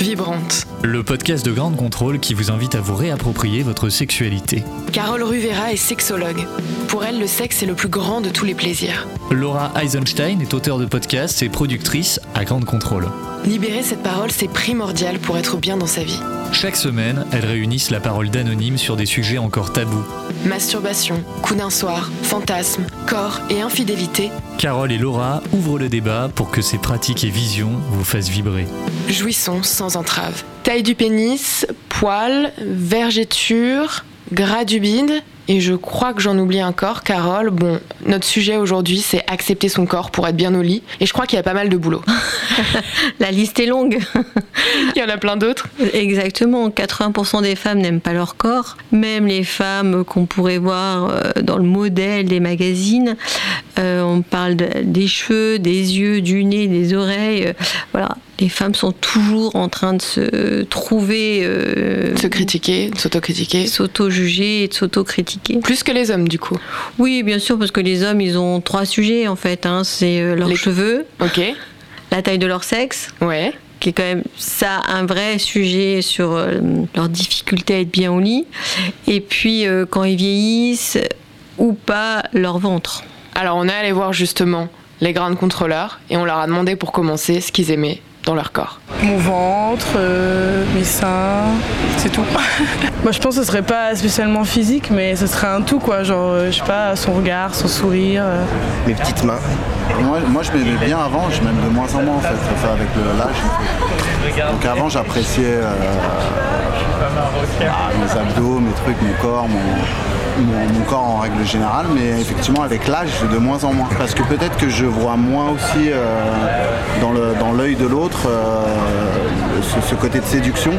Vibrante. Le podcast de Grande Contrôle qui vous invite à vous réapproprier votre sexualité. Carole Ruvera est sexologue. Pour elle, le sexe est le plus grand de tous les plaisirs. Laura Eisenstein est auteure de podcasts et productrice à Grande Contrôle. Libérer cette parole, c'est primordial pour être bien dans sa vie. Chaque semaine, elles réunissent la parole d'anonymes sur des sujets encore tabous. Masturbation, coup d'un soir, fantasme, corps et infidélité. Carole et Laura ouvrent le débat pour que ces pratiques et visions vous fassent vibrer. Jouissons sans entrave. Taille du pénis, poils, vergéture, gras du bide, et je crois que j'en oublie un corps, Carole. Bon, notre sujet aujourd'hui, c'est accepter son corps pour être bien au lit. Et je crois qu'il y a pas mal de boulot. La liste est longue. Il y en a plein d'autres. Exactement. 80% des femmes n'aiment pas leur corps. Même les femmes qu'on pourrait voir euh, dans le modèle des magazines. Euh, on parle des cheveux, des yeux, du nez, des oreilles. Euh, voilà les femmes sont toujours en train de se trouver. Euh, se critiquer, de s'auto-critiquer. S'auto-juger et de s'auto-critiquer. Plus que les hommes, du coup. Oui, bien sûr, parce que les hommes, ils ont trois sujets, en fait. Hein. C'est euh, leurs cheveux. Ok. La taille de leur sexe. Ouais. Qui est quand même ça un vrai sujet sur euh, leur difficulté à être bien au lit. Et puis quand ils vieillissent ou pas leur ventre. Alors on est allé voir justement les grandes contrôleurs et on leur a demandé pour commencer ce qu'ils aimaient dans leur corps Mon ventre, euh, mes seins, c'est tout. Moi je pense que ce serait pas spécialement physique, mais ce serait un tout quoi, genre euh, je sais pas, son regard, son sourire. Euh. Mes petites mains. Moi, moi je m'aimais bien avant, je m'aime de moins en moins en fait, avec l'âge. Donc avant j'appréciais ah, mes abdos, mes trucs, mon corps, mon, corps en règle générale, mais effectivement avec l'âge de moins en moins. Parce que peut-être que je vois moins aussi dans l'œil de l'autre euh, ce, côté de séduction.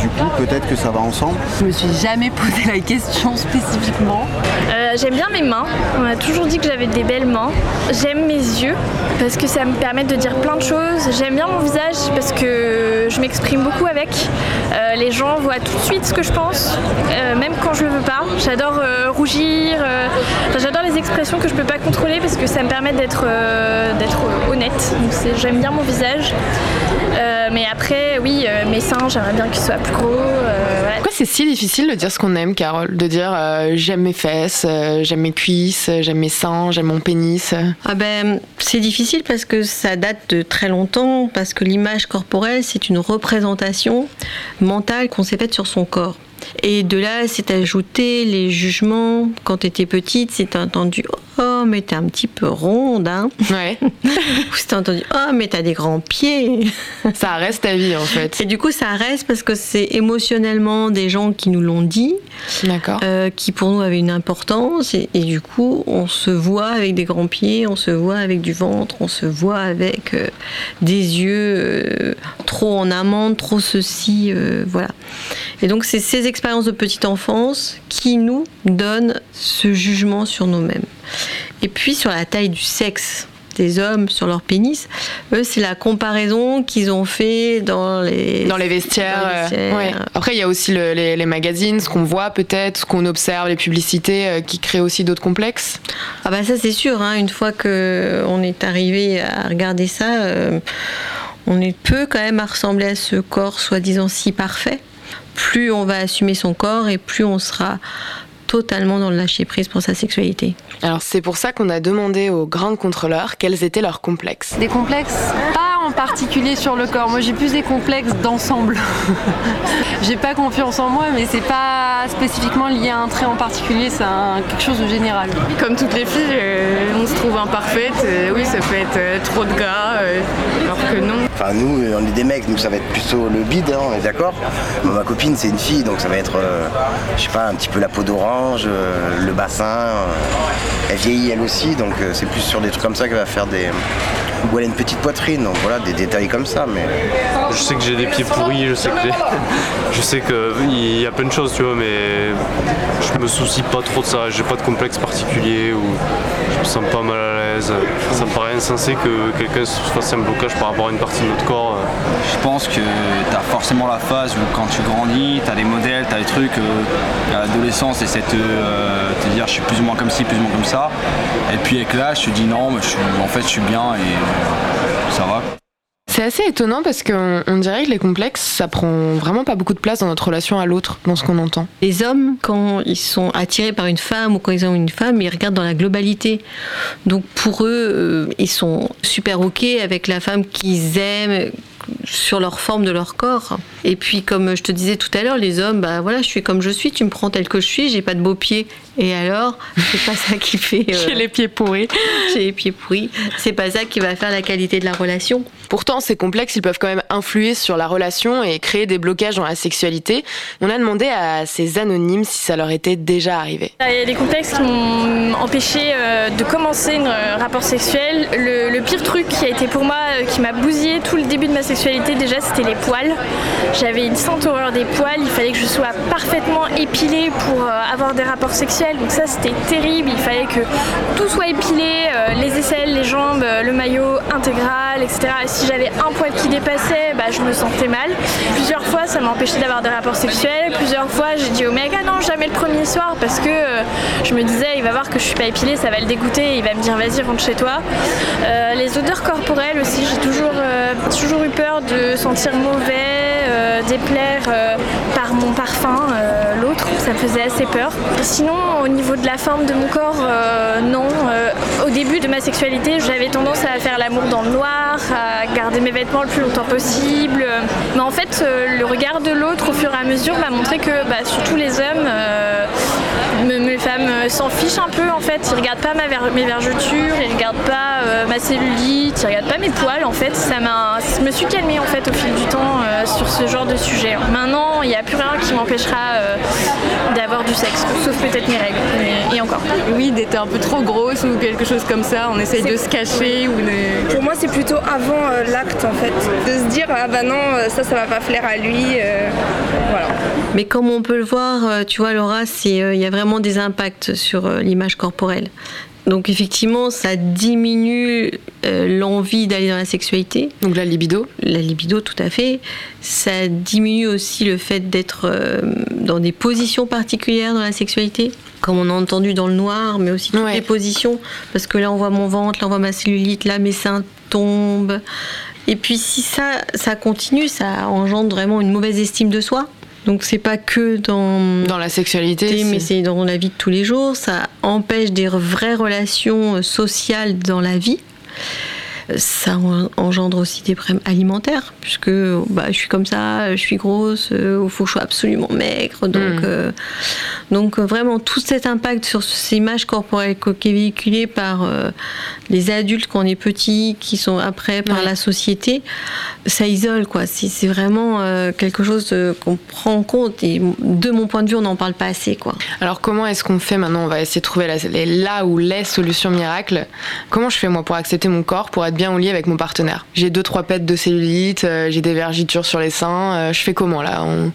Du coup, peut-être que ça va ensemble. Je me suis jamais posé la question spécifiquement. Euh, j'aime bien mes mains. On m'a toujours dit que j'avais des belles mains. J'aime mes yeux parce que ça me permet de dire plein de choses. J'aime bien mon visage parce que je m'exprime beaucoup avec. Euh, les gens voient tout de suite ce que je pense, même quand je le veux pas. J'adore rougir. j'adore les expressions que je peux pas contrôler parce que ça me permet d'être d'être honnête. j'aime bien mon visage. Euh, mais après, oui, euh, mes seins, j'aimerais bien qu'ils soient plus gros. Euh, Pourquoi c'est si difficile de dire ce qu'on aime, Carole? De dire j'aime mes fesses, j'aime mes cuisses, j'aime mes seins, j'aime mon pénis? Ah ben, c'est difficile parce que ça date de très longtemps, parce que l'image corporelle, c'est une représentation mentale qu'on s'est faite sur son corps. Et de là, c'est ajouté les jugements. Quand tu étais petite, c'est entendu Oh, mais t'es un petit peu ronde, hein Ouais. Ou c'est entendu Oh, mais t'as des grands pieds. Ça reste ta vie, en fait. Et du coup, ça reste parce que c'est émotionnellement des gens qui nous l'ont dit. D'accord. Euh, qui pour nous avaient une importance. Et, du coup, on se voit avec des grands pieds, on se voit avec du ventre, on se voit avec euh, des yeux euh, trop en amande, trop ceci. voilà. Et donc, c'est ces expériences de petite enfance qui nous donnent ce jugement sur nous-mêmes. Et puis sur la taille du sexe des hommes sur leur pénis, eux c'est la comparaison qu'ils ont fait dans les dans les vestiaires. Euh, Après il y a aussi les, magazines, ce qu'on voit peut-être, ce qu'on observe, les publicités euh, qui créent aussi d'autres complexes. Ah bah ça c'est sûr. Hein. une fois que on est arrivé à regarder ça, euh, on est peu quand même à ressembler à ce corps soi-disant si parfait plus on va assumer son corps et plus on sera totalement dans le lâcher prise pour sa sexualité. Alors c'est pour ça qu'on a demandé aux grandes contrôleurs quels étaient leurs complexes. Des complexes pas en particulier sur le corps, moi j'ai plus des complexes d'ensemble. j'ai pas confiance en moi mais c'est pas spécifiquement lié à un trait en particulier, c'est quelque chose de général. Comme toutes les filles, euh, on se trouve imparfaite, euh, oui ça peut être euh, trop de gras, alors que non. Enfin nous on est des mecs donc ça va être plutôt le bide, hein, on est d'accord Ma copine c'est une fille donc ça va être, je sais pas, un petit peu la peau d'orange euh, le bassin. Euh, elle vieillit elle aussi, donc euh, c'est plus sur des trucs comme ça qu'elle va faire des. Ou elle a une petite poitrine, donc voilà, des détails comme ça. Mais je sais que j'ai des pieds pourris, je sais que je sais qu'il y a plein de choses, tu vois, mais je me soucie pas trop de ça. J'ai pas de complexe particulier ou je me sens pas mal à Ça me paraît insensé que quelqu'un se fasse un blocage par rapport à une partie de notre corps. Je pense que tu as forcément la phase où quand tu grandis, tu as des modèles, tu as des trucs. à l'adolescence, et cette euh, te dire je suis plus ou moins comme ci, plus ou moins comme ça. Et puis avec l'âge, tu dis non, mais en fait je suis bien et euh, ça va. C'est assez étonnant parce qu'on on dirait que les complexes, ça prend vraiment pas beaucoup de place dans notre relation à l'autre, dans ce qu'on entend. Les hommes, quand ils sont attirés par une femme ou quand ils ont une femme, ils regardent dans la globalité. Donc pour eux, euh, ils sont super ok avec la femme qu'ils aiment sur leur forme de leur corps. Et puis, comme je te disais tout à l'heure, les hommes, bah voilà, je suis comme je suis, tu me prends tel que je suis, j'ai pas de beaux pieds. Et alors, c'est pas ça qui fait. euh, J'ai les pieds pourris. j'ai les pieds pourris. C'est pas ça qui va faire la qualité de la relation. Pourtant, ces complexes, ils peuvent quand même influer sur la relation et créer des blocages dans la sexualité. On a demandé à ces anonymes si ça leur était déjà arrivé. Il y a des complexes qui m'ont empêché euh, de commencer un rapport sexuel. Le, le pire truc qui a été pour moi, euh, qui m'a bousillé tout le début de ma sexualité, déjà, c'était les poils. J'avais une sainte horreur des poils. Il fallait que je sois parfaitement épilée pour euh, avoir des rapports sexuels. Donc ça, c'était terrible. Il fallait que tout soit épilé, euh, les aisselles, les jambes, euh, le maillot intégral, etc. Et si j'avais un poil qui dépassait, bah, je me sentais mal. Plusieurs fois, ça m'a empêché d'avoir des rapports sexuels. Plusieurs fois, j'ai dit au mec, ah non, jamais le premier soir, parce que je me disais, il va voir que je suis pas épilée, ça va le dégoûter, il va me dire, vas-y, rentre chez toi. Les odeurs corporelles aussi, j'ai toujours, toujours eu peur de sentir mauvais, euh, déplaire euh, par mon parfum, euh, l'autre, ça me faisait assez peur. Sinon, au niveau de la forme de mon corps, non. Au début de ma sexualité, j'avais tendance à faire l'amour dans le noir, à garder mes vêtements le plus longtemps possible. Mais en fait, le regard de l'autre, au fur et à mesure, m'a montré que, bah, surtout les hommes, me- mes femmes euh, s'en fichent un peu en fait. Ils regardent pas ma ver- mes vergetures, ils regardent pas euh, ma cellulite, ils regardent pas mes poils en fait. Ça m'a, je me suis calmée en fait au fil du temps euh, sur ce genre de sujet. Maintenant, il n'y a plus rien qui m'empêchera euh, d'avoir du sexe, sauf peut-être mes règles. mais- et encore. Oui, d'être un peu trop grosse ou quelque chose comme ça, on essaye de se cacher ou de... Pour moi, c'est plutôt avant euh, l'acte en fait. De se dire, ah bah non, ça, ça va pas plaire à lui. Mais comme on peut le voir, euh, tu vois, Laura, c'est, euh, il y a vraiment des impacts sur euh, l'image corporelle. Donc effectivement, ça diminue euh, l'envie d'aller dans la sexualité. Donc la libido La libido, tout à fait. Ça diminue aussi le fait d'être euh, dans des positions particulières dans la sexualité, comme on a entendu dans le noir, mais aussi toutes les positions. Parce que là, on voit mon ventre, là, on voit ma cellulite, là, mes seins tombent. Et puis si ça, ça continue, ça engendre vraiment une mauvaise estime de soi. Donc c'est pas que dans dans la sexualité, mais c'est dans la vie de tous les jours. Ça empêche des vraies relations euh, sociales dans la vie. Ça en- engendre aussi des problèmes alimentaires, puisque bah, je suis comme ça, je suis grosse, il faut que je sois absolument maigre. Donc, Mm. euh, donc euh, vraiment, tout cet impact sur ces images corporelles co- qui est véhiculé par euh, les adultes quand on est petit, qui sont après par la société, ça isole. quoi. C'est vraiment euh, quelque chose qu'on prend en compte et de mon point de vue, on n'en parle pas assez. quoi. Alors comment est-ce qu'on fait maintenant? On va essayer de trouver la, les, là ou les solutions miracles. Comment je fais moi pour accepter mon corps, pour être bien au lit avec mon partenaire J'ai deux trois pètes de cellulite, euh, j'ai des vergitures sur les seins. euh, je fais comment là On-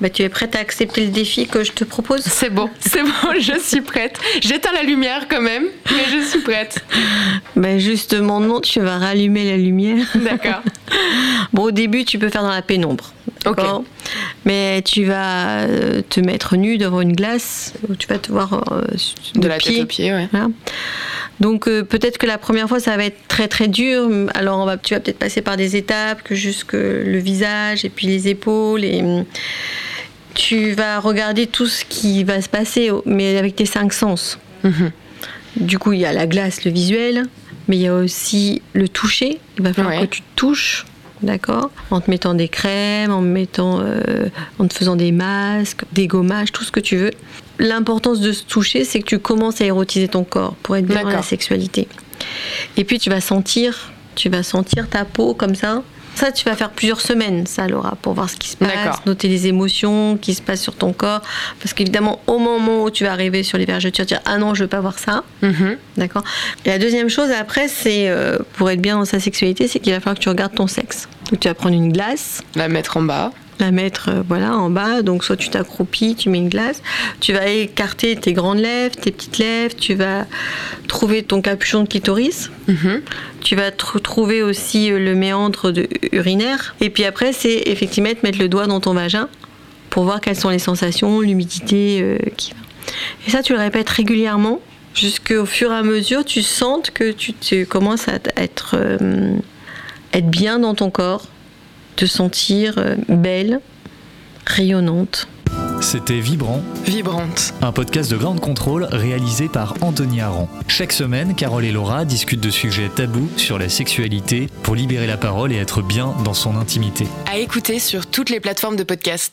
Bah, tu es prête à accepter le défi que je te propose? C'est bon, c'est bon, je suis prête. J'éteins la lumière quand même, mais je suis prête. Ben justement, non, tu vas rallumer la lumière. D'accord. bon, au début, tu peux faire dans la pénombre. D'accord Mais tu vas euh, te mettre nu devant une glace, où tu vas te voir euh, De la tête aux pieds, ouais. Voilà. Donc euh, peut-être que la première fois ça va être très très dur. Alors on va, tu vas peut-être passer par des étapes, que jusque le visage et puis les épaules et hum, tu vas regarder tout ce qui va se passer, mais avec tes cinq sens. Du coup il y a la glace, le visuel, mais il y a aussi le toucher. Il va falloir Ouais. que tu touches. D'accord En te mettant des crèmes, en, mettant, euh, en te faisant des masques, des gommages, tout ce que tu veux. L'importance de se toucher, c'est que tu commences à érotiser ton corps pour être bien dans la sexualité. Et puis tu vas sentir, tu vas sentir ta peau comme ça. Ça, tu vas faire plusieurs semaines, ça, Laura, pour voir ce qui se passe, noter les émotions qui se passent sur ton corps. Parce qu'évidemment, au moment où tu vas arriver sur les vergetures, tu vas dire Ah non, je veux pas voir ça. Mhm. D'accord? Et la deuxième chose, après, c'est euh, pour être bien dans sa sexualité, c'est qu'il va falloir que tu regardes ton sexe. Donc tu vas prendre une glace. La mettre en bas. La mettre euh, voilà en bas. Donc soit tu t'accroupis, tu mets une glace. Tu vas écarter tes grandes lèvres, tes petites lèvres. Tu vas trouver ton capuchon de clitoris. Mhm. Tu vas tr- trouver aussi euh, le méandre de, urinaire. Et puis après, c'est effectivement de mettre le doigt dans ton vagin pour voir quelles sont les sensations, l'humidité euh, qui va. Et ça, tu le répètes régulièrement jusqu'au fur et à mesure, tu sentes que tu, tu commences à être, euh, être bien dans ton corps, te sentir euh, belle, rayonnante. C'était Vibrant, Vibrante. un podcast de Grande Contrôle réalisé par Anthony Aran. Chaque semaine, Carole et Laura discutent de sujets tabous sur la sexualité pour libérer la parole et être bien dans son intimité. À écouter sur toutes les plateformes de podcast.